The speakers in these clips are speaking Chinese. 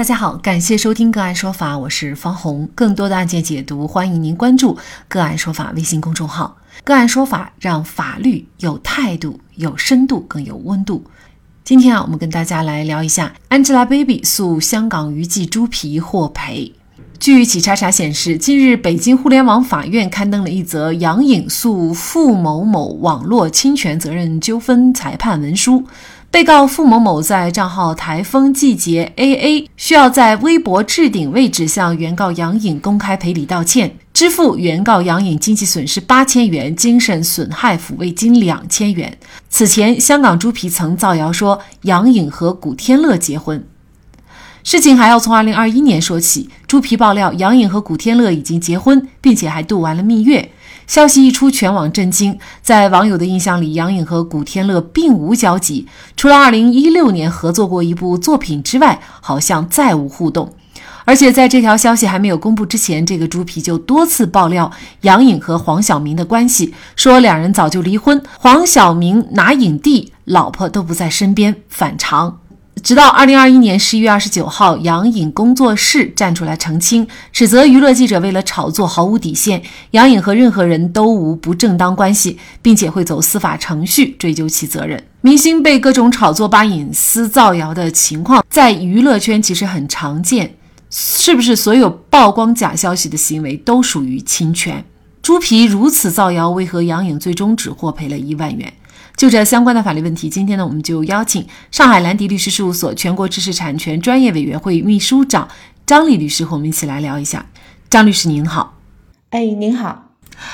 大家好，感谢收听个案说法，我是方红。更多的案件解读，欢迎您关注个案说法微信公众号。个案说法让法律有态度、有深度、更有温度。今天啊，我们跟大家来聊一下 Angelababy 诉香港娱记猪皮获赔。据企查查显示，近日北京互联网法院刊登了一则杨颖诉付某某网络侵权责任纠纷裁判文书。被告付某某在账号台风季节 AA 需要在微博置顶位置向原告杨颖公开赔礼道歉，支付原告杨颖经济损失八千元、精神损害抚慰金两千元。此前，香港猪皮曾造谣说杨颖和古天乐结婚。事情还要从二零二一年说起，猪皮爆料杨颖和古天乐已经结婚，并且还度完了蜜月。消息一出，全网震惊。在网友的印象里，杨颖和古天乐并无交集，除了2016年合作过一部作品之外，好像再无互动。而且在这条消息还没有公布之前，这个猪皮就多次爆料杨颖和黄晓明的关系，说两人早就离婚，黄晓明拿影帝，老婆都不在身边，反常。直到二零二一年十一月二十九号，杨颖工作室站出来澄清，指责娱乐记者为了炒作毫无底线。杨颖和任何人都无不正当关系，并且会走司法程序追究其责任。明星被各种炒作、扒隐私、造谣的情况，在娱乐圈其实很常见。是不是所有曝光假消息的行为都属于侵权？猪皮如此造谣，为何杨颖最终只获赔了一万元？就这相关的法律问题，今天呢，我们就邀请上海兰迪律师事务所全国知识产权专业委员会秘书长张丽律师和我们一起来聊一下。张律师您好，哎，您好，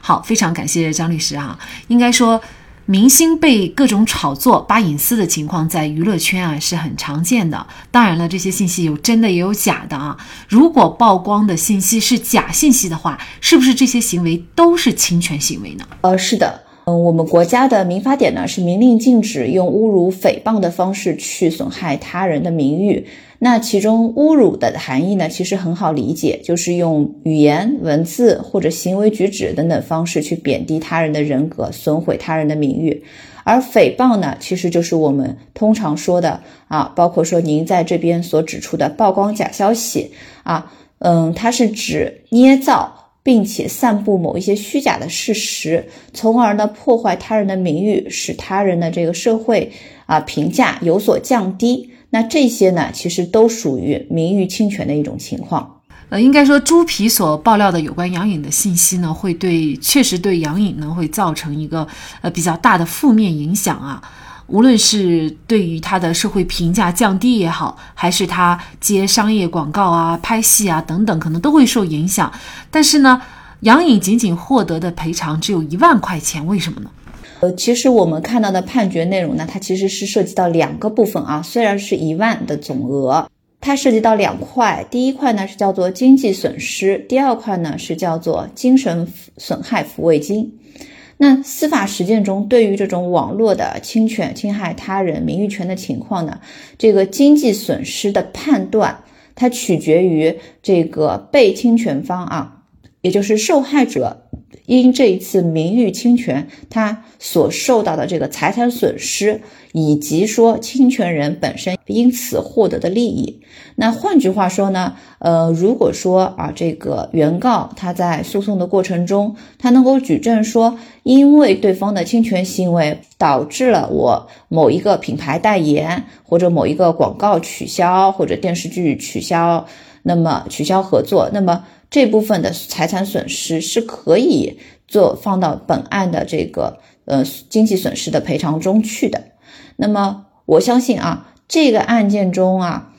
好，非常感谢张律师啊。应该说，明星被各种炒作、扒隐私的情况在娱乐圈啊是很常见的。当然了，这些信息有真的也有假的啊。如果曝光的信息是假信息的话，是不是这些行为都是侵权行为呢？呃，是的。嗯，我们国家的民法典呢是明令禁止用侮辱、诽谤的方式去损害他人的名誉。那其中侮辱的含义呢，其实很好理解，就是用语言、文字或者行为举止等等方式去贬低他人的人格，损毁他人的名誉。而诽谤呢，其实就是我们通常说的啊，包括说您在这边所指出的曝光假消息啊，嗯，它是指捏造。并且散布某一些虚假的事实，从而呢破坏他人的名誉，使他人的这个社会啊评价有所降低。那这些呢，其实都属于名誉侵权的一种情况。呃，应该说猪皮所爆料的有关杨颖的信息呢，会对确实对杨颖呢会造成一个呃比较大的负面影响啊。无论是对于他的社会评价降低也好，还是他接商业广告啊、拍戏啊等等，可能都会受影响。但是呢，杨颖仅仅获得的赔偿只有一万块钱，为什么呢？呃，其实我们看到的判决内容呢，它其实是涉及到两个部分啊。虽然是一万的总额，它涉及到两块。第一块呢是叫做经济损失，第二块呢是叫做精神损害抚慰金。那司法实践中，对于这种网络的侵权、侵害他人名誉权的情况呢，这个经济损失的判断，它取决于这个被侵权方啊，也就是受害者。因这一次名誉侵权，他所受到的这个财产损失，以及说侵权人本身因此获得的利益，那换句话说呢，呃，如果说啊，这个原告他在诉讼的过程中，他能够举证说，因为对方的侵权行为导致了我某一个品牌代言或者某一个广告取消或者电视剧取消，那么取消合作，那么。这部分的财产损失是可以做放到本案的这个呃经济损失的赔偿中去的。那么我相信啊，这个案件中啊，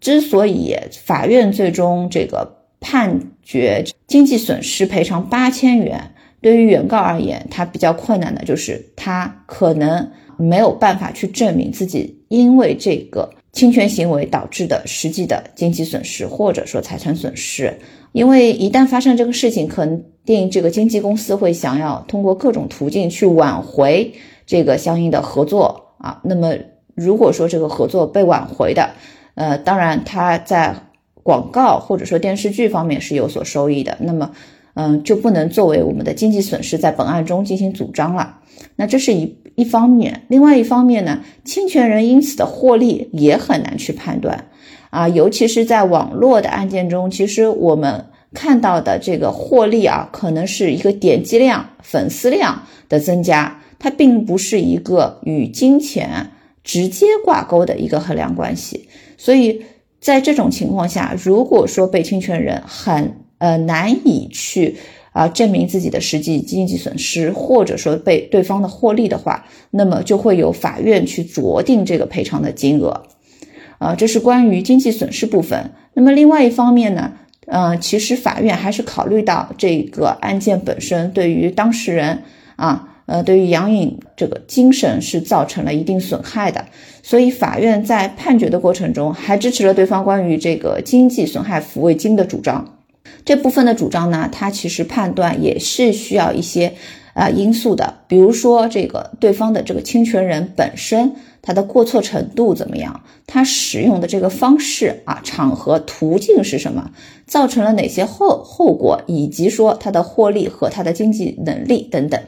之所以法院最终这个判决经济损失赔偿八千元，对于原告而言，他比较困难的就是他可能没有办法去证明自己因为这个。侵权行为导致的实际的经济损失，或者说财产损失，因为一旦发生这个事情，肯定这个经纪公司会想要通过各种途径去挽回这个相应的合作啊。那么如果说这个合作被挽回的，呃，当然他在广告或者说电视剧方面是有所收益的。那么，嗯，就不能作为我们的经济损失在本案中进行主张了。那这是一一方面，另外一方面呢，侵权人因此的获利也很难去判断啊，尤其是在网络的案件中，其实我们看到的这个获利啊，可能是一个点击量、粉丝量的增加，它并不是一个与金钱直接挂钩的一个衡量关系。所以在这种情况下，如果说被侵权人很呃难以去。啊，证明自己的实际经济损失，或者说被对方的获利的话，那么就会由法院去酌定这个赔偿的金额。啊，这是关于经济损失部分。那么另外一方面呢，呃，其实法院还是考虑到这个案件本身对于当事人啊，呃，对于杨颖这个精神是造成了一定损害的，所以法院在判决的过程中还支持了对方关于这个经济损害抚慰金的主张。这部分的主张呢，它其实判断也是需要一些啊因素的，比如说这个对方的这个侵权人本身他的过错程度怎么样，他使用的这个方式啊、场合、途径是什么，造成了哪些后后果，以及说他的获利和他的经济能力等等，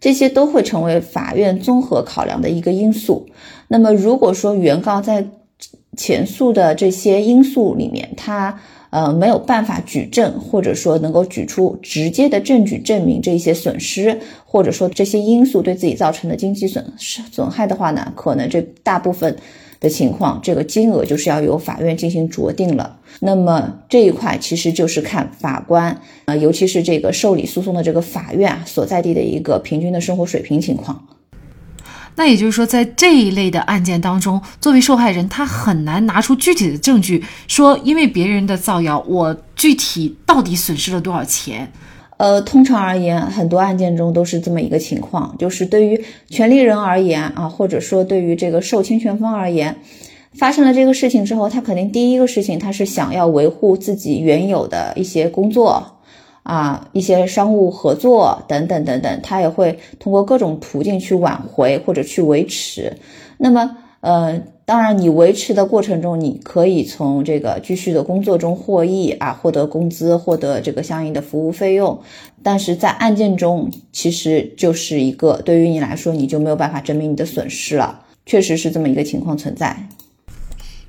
这些都会成为法院综合考量的一个因素。那么如果说原告在前述的这些因素里面，他呃，没有办法举证，或者说能够举出直接的证据证明这些损失，或者说这些因素对自己造成的经济损失损害的话呢，可能这大部分的情况，这个金额就是要由法院进行酌定了。那么这一块其实就是看法官啊，尤其是这个受理诉讼的这个法院所在地的一个平均的生活水平情况。那也就是说，在这一类的案件当中，作为受害人，他很难拿出具体的证据，说因为别人的造谣，我具体到底损失了多少钱？呃，通常而言，很多案件中都是这么一个情况，就是对于权利人而言啊，或者说对于这个受侵权方而言，发生了这个事情之后，他肯定第一个事情，他是想要维护自己原有的一些工作。啊，一些商务合作等等等等，他也会通过各种途径去挽回或者去维持。那么，呃，当然，你维持的过程中，你可以从这个继续的工作中获益啊，获得工资，获得这个相应的服务费用。但是在案件中，其实就是一个对于你来说，你就没有办法证明你的损失了，确实是这么一个情况存在。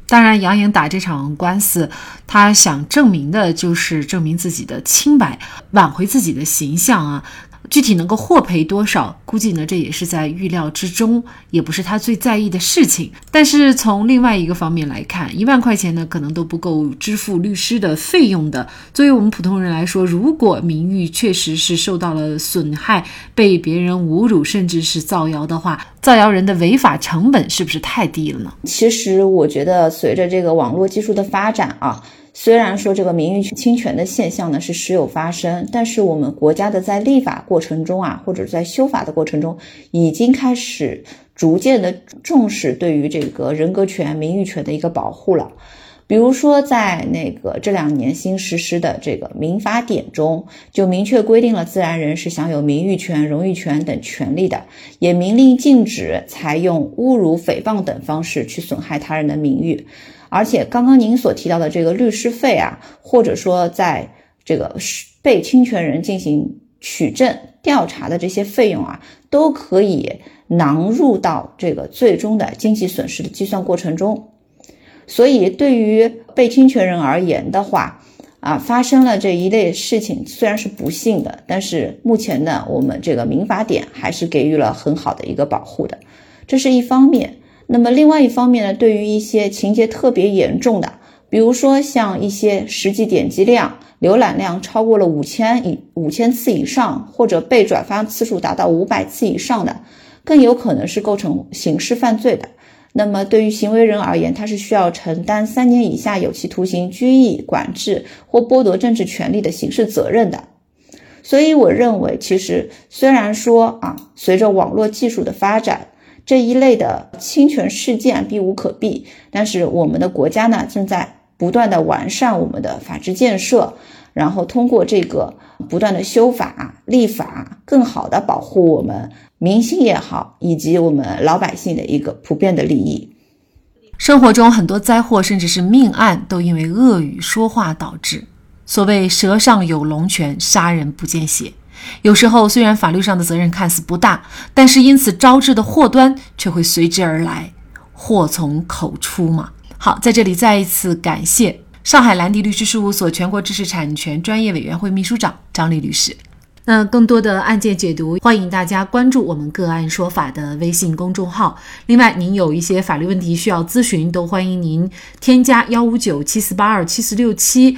当然，杨颖打这场官司，她想证明的就是证明自己的清白，挽回自己的形象啊。具体能够获赔多少，估计呢这也是在预料之中，也不是他最在意的事情。但是从另外一个方面来看，一万块钱呢可能都不够支付律师的费用的。作为我们普通人来说，如果名誉确实是受到了损害，被别人侮辱，甚至是造谣的话，造谣人的违法成本是不是太低了呢？其实我觉得，随着这个网络技术的发展啊。虽然说这个名誉侵权的现象呢是时有发生，但是我们国家的在立法过程中啊，或者在修法的过程中，已经开始逐渐的重视对于这个人格权、名誉权的一个保护了。比如说，在那个这两年新实施的这个民法典中，就明确规定了自然人是享有名誉权、荣誉权等权利的，也明令禁止采用侮辱、诽谤等方式去损害他人的名誉。而且刚刚您所提到的这个律师费啊，或者说在这个被侵权人进行取证调查的这些费用啊，都可以囊入到这个最终的经济损失的计算过程中。所以对于被侵权人而言的话，啊，发生了这一类事情虽然是不幸的，但是目前呢，我们这个民法典还是给予了很好的一个保护的，这是一方面。那么另外一方面呢，对于一些情节特别严重的，比如说像一些实际点击量、浏览量超过了五千以五千次以上，或者被转发次数达到五百次以上的，更有可能是构成刑事犯罪的。那么对于行为人而言，他是需要承担三年以下有期徒刑、拘役、管制或剥夺政治权利的刑事责任的。所以我认为，其实虽然说啊，随着网络技术的发展，这一类的侵权事件避无可避，但是我们的国家呢正在不断的完善我们的法治建设，然后通过这个不断的修法立法，更好的保护我们民心也好，以及我们老百姓的一个普遍的利益。生活中很多灾祸甚至是命案都因为恶语说话导致。所谓“蛇上有龙泉，杀人不见血”。有时候，虽然法律上的责任看似不大，但是因此招致的祸端却会随之而来，祸从口出嘛。好，在这里再一次感谢上海兰迪律师事务所全国知识产权专业委员会秘书长张丽律师。那更多的案件解读，欢迎大家关注我们“个案说法”的微信公众号。另外，您有一些法律问题需要咨询，都欢迎您添加幺五九七四八二七四六七